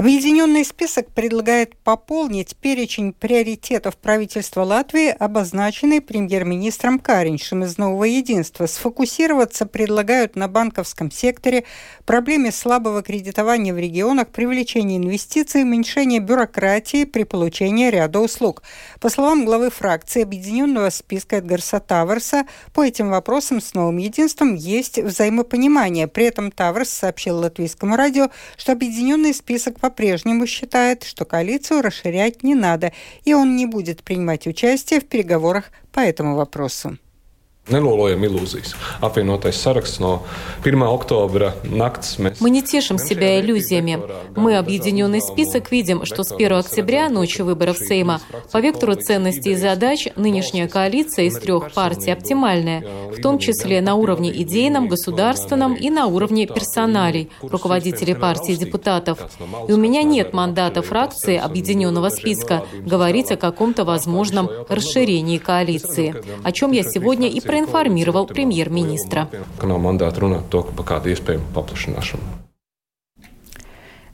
Объединенный список предлагает пополнить перечень приоритетов правительства Латвии, обозначенный премьер-министром Кариншем из «Нового единства». Сфокусироваться предлагают на банковском секторе, проблеме слабого кредитования в регионах, привлечении инвестиций, уменьшении бюрократии при получении ряда услуг. По словам главы фракции Объединенного списка Эдгарса Таверса, по этим вопросам с «Новым единством» есть взаимопонимание. При этом Таверс сообщил латвийскому радио, что Объединенный список по-прежнему считает, что коалицию расширять не надо, и он не будет принимать участие в переговорах по этому вопросу. Nelolojam ilūzijas. Apvienotais saraksts no 1 октября nakts mēs... Мы не тешим себя иллюзиями. Мы, объединенный список, видим, что с 1 октября, ночью выборов Сейма, по вектору ценностей и задач нынешняя коалиция из трех партий оптимальная, в том числе на уровне идейном, государственном и на уровне персоналей, руководителей партии и депутатов. И у меня нет мандата фракции объединенного списка говорить о каком-то возможном расширении коалиции, о чем я сегодня и проинформировал премьер-министра.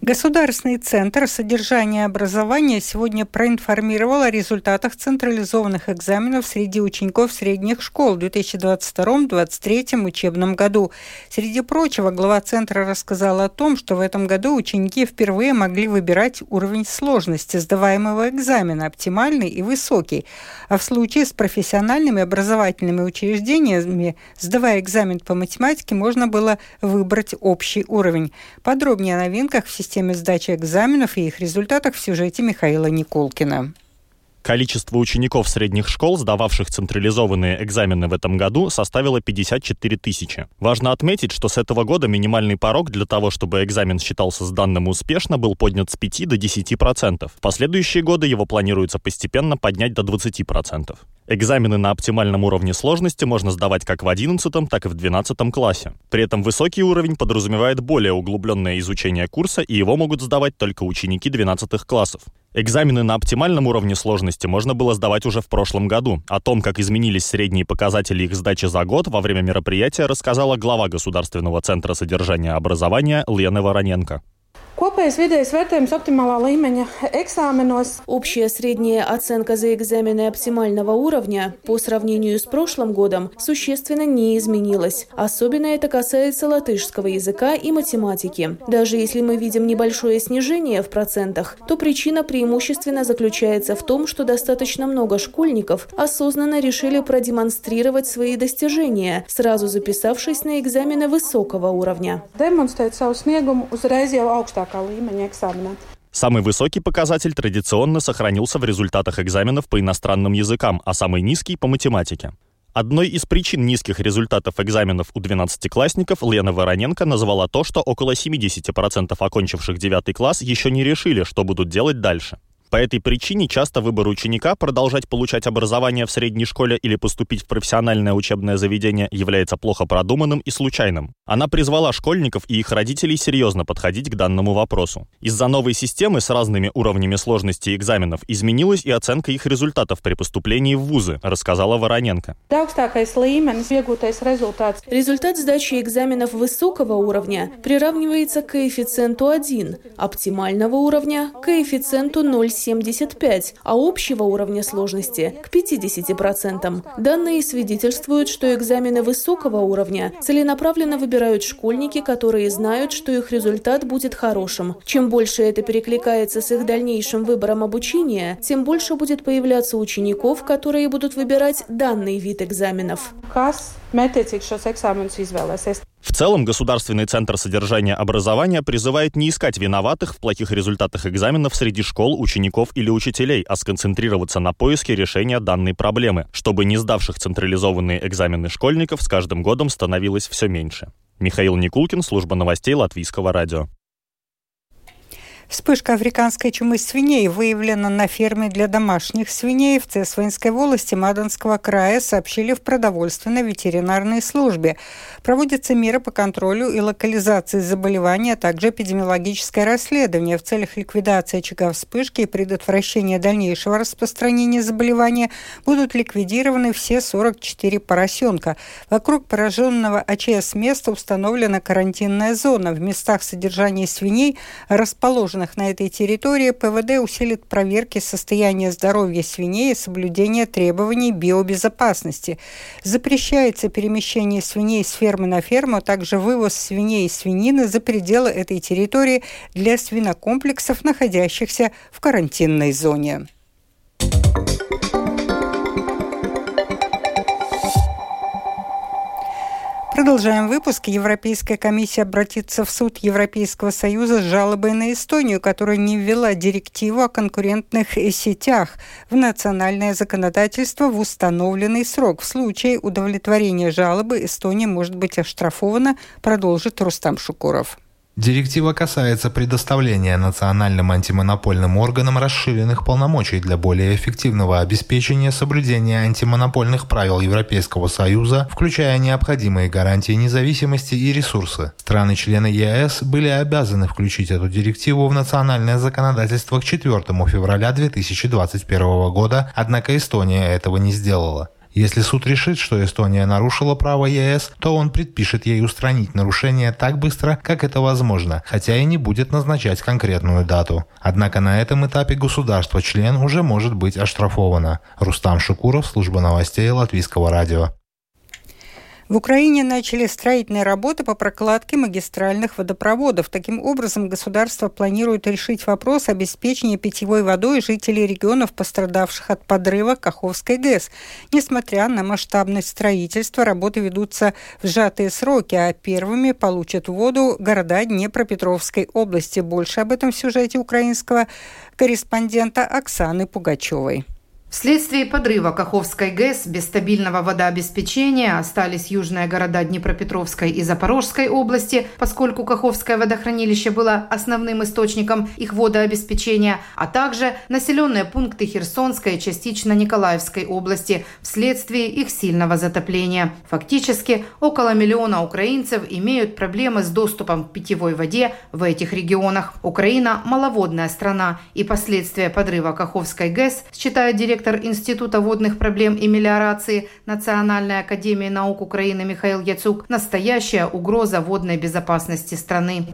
Государственный центр содержания и образования сегодня проинформировал о результатах централизованных экзаменов среди учеников средних школ в 2022-2023 учебном году. Среди прочего, глава центра рассказал о том, что в этом году ученики впервые могли выбирать уровень сложности сдаваемого экзамена, оптимальный и высокий. А в случае с профессиональными образовательными учреждениями, сдавая экзамен по математике, можно было выбрать общий уровень. Подробнее о новинках в системе системе сдачи экзаменов и их результатах в сюжете Михаила Николкина. Количество учеников средних школ, сдававших централизованные экзамены в этом году, составило 54 тысячи. Важно отметить, что с этого года минимальный порог для того, чтобы экзамен считался сданным успешно, был поднят с 5 до 10%. В последующие годы его планируется постепенно поднять до 20%. Экзамены на оптимальном уровне сложности можно сдавать как в 11, так и в 12 классе. При этом высокий уровень подразумевает более углубленное изучение курса, и его могут сдавать только ученики 12 классов. Экзамены на оптимальном уровне сложности можно было сдавать уже в прошлом году. О том, как изменились средние показатели их сдачи за год, во время мероприятия рассказала глава Государственного центра содержания образования Лена Вороненко. Kopējais vidējais vērtējums оптимālā līmeņa экзаменos. Общая средняя оценка за экзамены оптимального уровня по сравнению с прошлым годом существенно не изменилась. Особенно это касается латышского языка и математики. Даже если мы видим небольшое снижение в процентах, то причина преимущественно заключается в том, что достаточно много школьников осознанно решили продемонстрировать свои достижения, сразу записавшись на экзамены высокого уровня. Savu sniegumu uzreiz jau augstāk augstākā līmeņa eksāmenā. Самый высокий показатель традиционно сохранился в результатах экзаменов по иностранным языкам, а самый низкий – по математике. Одной из причин низких результатов экзаменов у 12-классников Лена Вороненко назвала то, что около 70% окончивших 9 класс еще не решили, что будут делать дальше. По этой причине часто выбор ученика продолжать получать образование в средней школе или поступить в профессиональное учебное заведение является плохо продуманным и случайным. Она призвала школьников и их родителей серьезно подходить к данному вопросу. Из-за новой системы с разными уровнями сложности экзаменов изменилась и оценка их результатов при поступлении в вузы, рассказала Вороненко. Результат сдачи экзаменов высокого уровня приравнивается к коэффициенту 1, оптимального уровня – коэффициенту 0,7 75, а общего уровня сложности к 50%. Данные свидетельствуют, что экзамены высокого уровня целенаправленно выбирают школьники, которые знают, что их результат будет хорошим. Чем больше это перекликается с их дальнейшим выбором обучения, тем больше будет появляться учеников, которые будут выбирать данный вид экзаменов. В целом, Государственный центр содержания образования призывает не искать виноватых в плохих результатах экзаменов среди школ, учеников или учителей, а сконцентрироваться на поиске решения данной проблемы, чтобы не сдавших централизованные экзамены школьников с каждым годом становилось все меньше. Михаил Никулкин, служба новостей Латвийского радио. Вспышка африканской чумы свиней выявлена на ферме для домашних свиней в Цесвинской волости Мадонского края, сообщили в продовольственной ветеринарной службе. Проводятся меры по контролю и локализации заболевания, а также эпидемиологическое расследование в целях ликвидации очага вспышки и предотвращения дальнейшего распространения заболевания будут ликвидированы все 44 поросенка. Вокруг пораженного АЧС места установлена карантинная зона. В местах содержания свиней расположены расположенных на этой территории, ПВД усилит проверки состояния здоровья свиней и соблюдение требований биобезопасности. Запрещается перемещение свиней с фермы на ферму, а также вывоз свиней и свинины за пределы этой территории для свинокомплексов, находящихся в карантинной зоне. Продолжаем выпуск. Европейская комиссия обратится в суд Европейского Союза с жалобой на Эстонию, которая не ввела директиву о конкурентных сетях в национальное законодательство в установленный срок. В случае удовлетворения жалобы Эстония может быть оштрафована, продолжит Рустам Шукуров. Директива касается предоставления национальным антимонопольным органам расширенных полномочий для более эффективного обеспечения соблюдения антимонопольных правил Европейского Союза, включая необходимые гарантии независимости и ресурсы. Страны-члены ЕС были обязаны включить эту директиву в национальное законодательство к 4 февраля 2021 года, однако Эстония этого не сделала. Если суд решит, что Эстония нарушила право ЕС, то он предпишет ей устранить нарушение так быстро, как это возможно, хотя и не будет назначать конкретную дату. Однако на этом этапе государство-член уже может быть оштрафовано. Рустам Шукуров, служба новостей Латвийского радио. В Украине начали строительные работы по прокладке магистральных водопроводов. Таким образом, государство планирует решить вопрос обеспечения питьевой водой жителей регионов, пострадавших от подрыва Каховской ГЭС. Несмотря на масштабность строительства, работы ведутся в сжатые сроки, а первыми получат воду города Днепропетровской области. Больше об этом в сюжете украинского корреспондента Оксаны Пугачевой. Вследствие подрыва Каховской ГЭС без стабильного водообеспечения остались южные города Днепропетровской и Запорожской области, поскольку Каховское водохранилище было основным источником их водообеспечения, а также населенные пункты Херсонской и частично Николаевской области вследствие их сильного затопления. Фактически, около миллиона украинцев имеют проблемы с доступом к питьевой воде в этих регионах. Украина – маловодная страна, и последствия подрыва Каховской ГЭС, считает директор директор Института водных проблем и мелиорации Национальной академии наук Украины Михаил Яцук, настоящая угроза водной безопасности страны.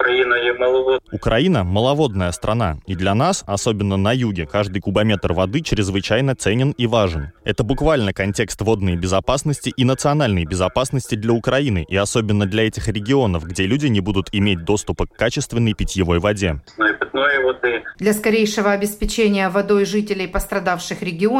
Украина – маловодная страна, и для нас, особенно на юге, каждый кубометр воды чрезвычайно ценен и важен. Это буквально контекст водной безопасности и национальной безопасности для Украины, и особенно для этих регионов, где люди не будут иметь доступа к качественной питьевой воде. Для скорейшего обеспечения водой жителей пострадавших регионов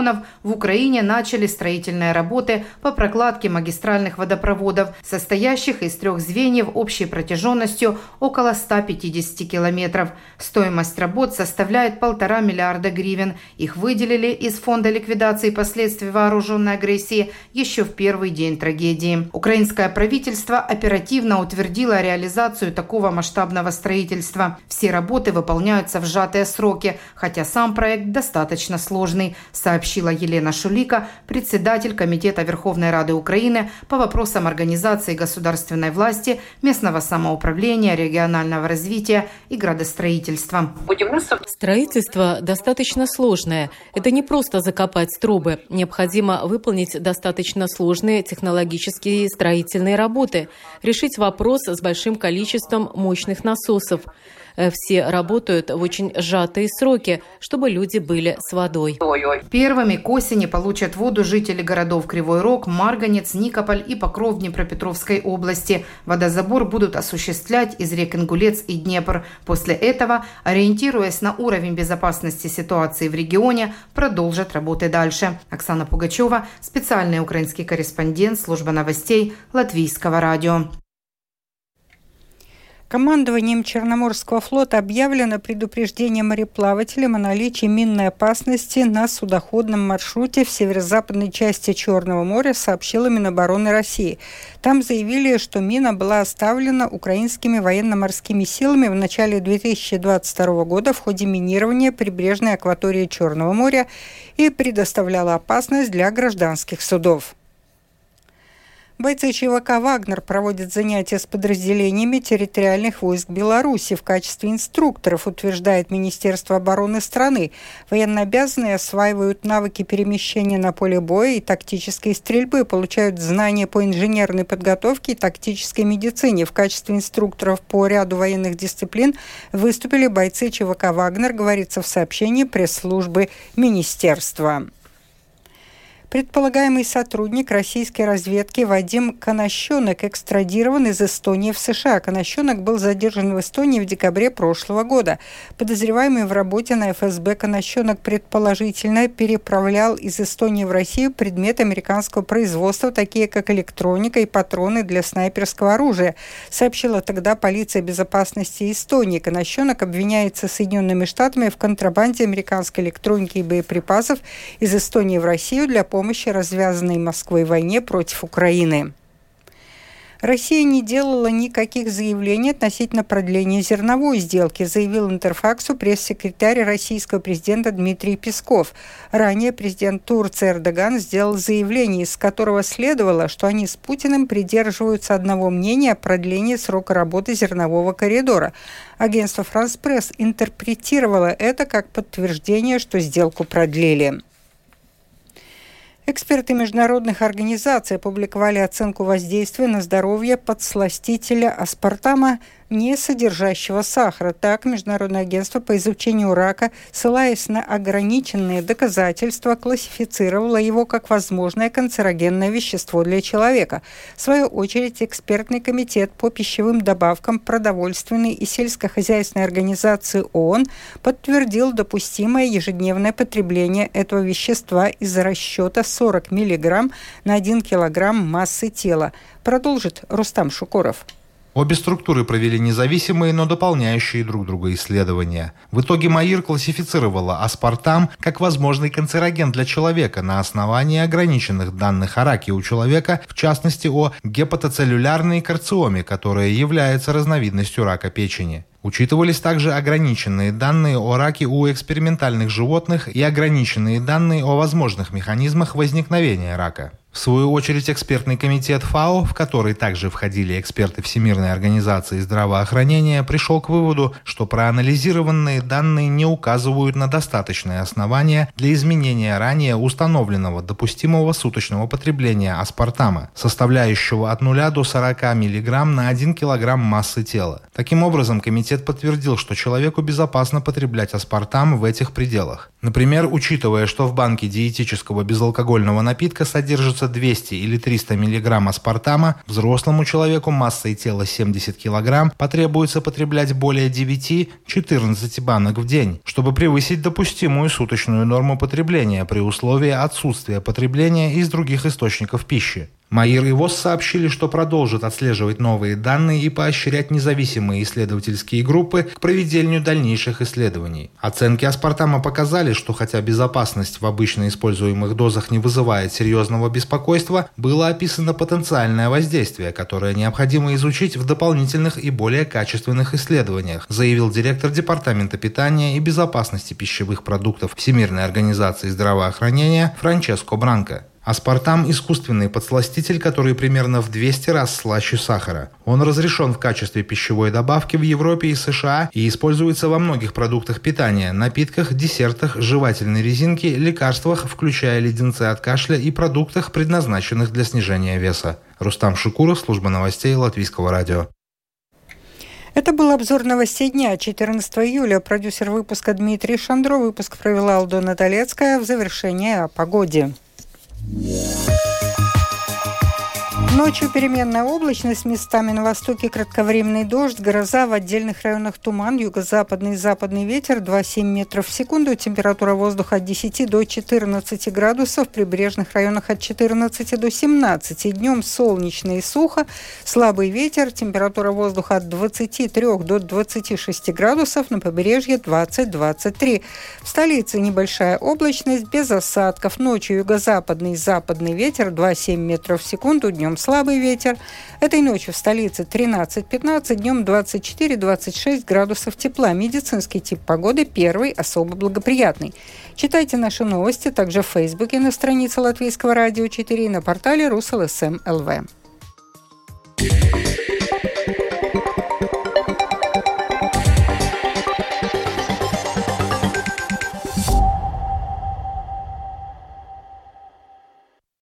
в Украине начали строительные работы по прокладке магистральных водопроводов, состоящих из трех звеньев общей протяженностью около 150 километров. Стоимость работ составляет полтора миллиарда гривен. Их выделили из Фонда ликвидации последствий вооруженной агрессии еще в первый день трагедии. Украинское правительство оперативно утвердило реализацию такого масштабного строительства. Все работы выполняются в сжатые сроки, хотя сам проект достаточно сложный, сообщила Елена Шулика, председатель Комитета Верховной Рады Украины по вопросам организации государственной власти, местного самоуправления, регионального развития и градостроительства. Строительство достаточно сложное. Это не просто закопать трубы. Необходимо выполнить достаточно сложные технологические строительные работы, решить вопрос с большим количеством мощных насосов. Э, все работают в очень сжатые сроки, чтобы люди были с водой. Первыми к осени получат воду жители городов Кривой Рог, Марганец, Никополь и Покров Днепропетровской области. Водозабор будут осуществлять из рек Ингулец и Днепр. После этого, ориентируясь на уровень безопасности ситуации в регионе, продолжат работы дальше. Оксана Пугачева, специальный украинский корреспондент, служба новостей Латвийского радио. Командованием Черноморского флота объявлено предупреждение мореплавателям о наличии минной опасности на судоходном маршруте в северо-западной части Черного моря, сообщила Минобороны России. Там заявили, что мина была оставлена украинскими военно-морскими силами в начале 2022 года в ходе минирования прибрежной акватории Черного моря и предоставляла опасность для гражданских судов. Бойцы ЧВК «Вагнер» проводят занятия с подразделениями территориальных войск Беларуси в качестве инструкторов, утверждает Министерство обороны страны. Военнообязанные осваивают навыки перемещения на поле боя и тактической стрельбы, получают знания по инженерной подготовке и тактической медицине. В качестве инструкторов по ряду военных дисциплин выступили бойцы ЧВК «Вагнер», говорится в сообщении пресс-службы Министерства. Предполагаемый сотрудник российской разведки Вадим Конощенок экстрадирован из Эстонии в США. Конощенок был задержан в Эстонии в декабре прошлого года. Подозреваемый в работе на ФСБ Конощенок предположительно переправлял из Эстонии в Россию предметы американского производства, такие как электроника и патроны для снайперского оружия, сообщила тогда полиция безопасности Эстонии. Конощенок обвиняется Соединенными Штатами в контрабанде американской электроники и боеприпасов из Эстонии в Россию для помощи помощи развязанной Москвой войне против Украины. Россия не делала никаких заявлений относительно продления зерновой сделки, заявил Интерфаксу пресс-секретарь российского президента Дмитрий Песков. Ранее президент Турции Эрдоган сделал заявление, из которого следовало, что они с Путиным придерживаются одного мнения о продлении срока работы зернового коридора. Агентство «Франс Пресс» интерпретировало это как подтверждение, что сделку продлили. Эксперты международных организаций опубликовали оценку воздействия на здоровье подсластителя аспартама не содержащего сахара. Так, Международное агентство по изучению рака, ссылаясь на ограниченные доказательства, классифицировало его как возможное канцерогенное вещество для человека. В свою очередь, экспертный комитет по пищевым добавкам продовольственной и сельскохозяйственной организации ООН подтвердил допустимое ежедневное потребление этого вещества из-за расчета 40 мг на 1 кг массы тела. Продолжит Рустам Шукуров. Обе структуры провели независимые, но дополняющие друг друга исследования. В итоге МАИР классифицировала аспартам как возможный канцероген для человека на основании ограниченных данных о раке у человека, в частности о гепатоцеллюлярной карциоме, которая является разновидностью рака печени. Учитывались также ограниченные данные о раке у экспериментальных животных и ограниченные данные о возможных механизмах возникновения рака. В свою очередь, экспертный комитет ФАО, в который также входили эксперты Всемирной организации здравоохранения, пришел к выводу, что проанализированные данные не указывают на достаточные основания для изменения ранее установленного допустимого суточного потребления аспартама, составляющего от 0 до 40 мг на 1 кг массы тела. Таким образом, комитет подтвердил, что человеку безопасно потреблять аспартам в этих пределах. Например, учитывая, что в банке диетического безалкогольного напитка содержится требуется 200 или 300 мг аспартама, взрослому человеку массой тела 70 кг потребуется потреблять более 9-14 банок в день, чтобы превысить допустимую суточную норму потребления при условии отсутствия потребления из других источников пищи. Майер и ВОЗ сообщили, что продолжат отслеживать новые данные и поощрять независимые исследовательские группы к проведению дальнейших исследований. Оценки аспартама показали, что хотя безопасность в обычно используемых дозах не вызывает серьезного беспокойства, было описано потенциальное воздействие, которое необходимо изучить в дополнительных и более качественных исследованиях, заявил директор Департамента питания и безопасности пищевых продуктов Всемирной организации здравоохранения Франческо Бранко. Аспартам – искусственный подсластитель, который примерно в 200 раз слаще сахара. Он разрешен в качестве пищевой добавки в Европе и США и используется во многих продуктах питания, напитках, десертах, жевательной резинке, лекарствах, включая леденцы от кашля и продуктах, предназначенных для снижения веса. Рустам Шукуров, служба новостей Латвийского радио. Это был обзор новостей дня 14 июля. Продюсер выпуска Дмитрий Шандро. Выпуск провела Алдона Толецкая. В завершение о погоде. Música Ночью переменная облачность, местами на востоке кратковременный дождь, гроза, в отдельных районах туман, юго-западный и западный ветер 2,7 метров в секунду, температура воздуха от 10 до 14 градусов, в прибрежных районах от 14 до 17. Днем солнечно и сухо, слабый ветер, температура воздуха от 23 до 26 градусов, на побережье 20-23. В столице небольшая облачность, без осадков, ночью юго-западный и западный ветер 2,7 метров в секунду, днем слабый ветер. Этой ночью в столице 13-15, днем 24-26 градусов тепла. Медицинский тип погоды первый, особо благоприятный. Читайте наши новости также в Фейсбуке на странице Латвийского радио 4 и на портале ruslsm.lv.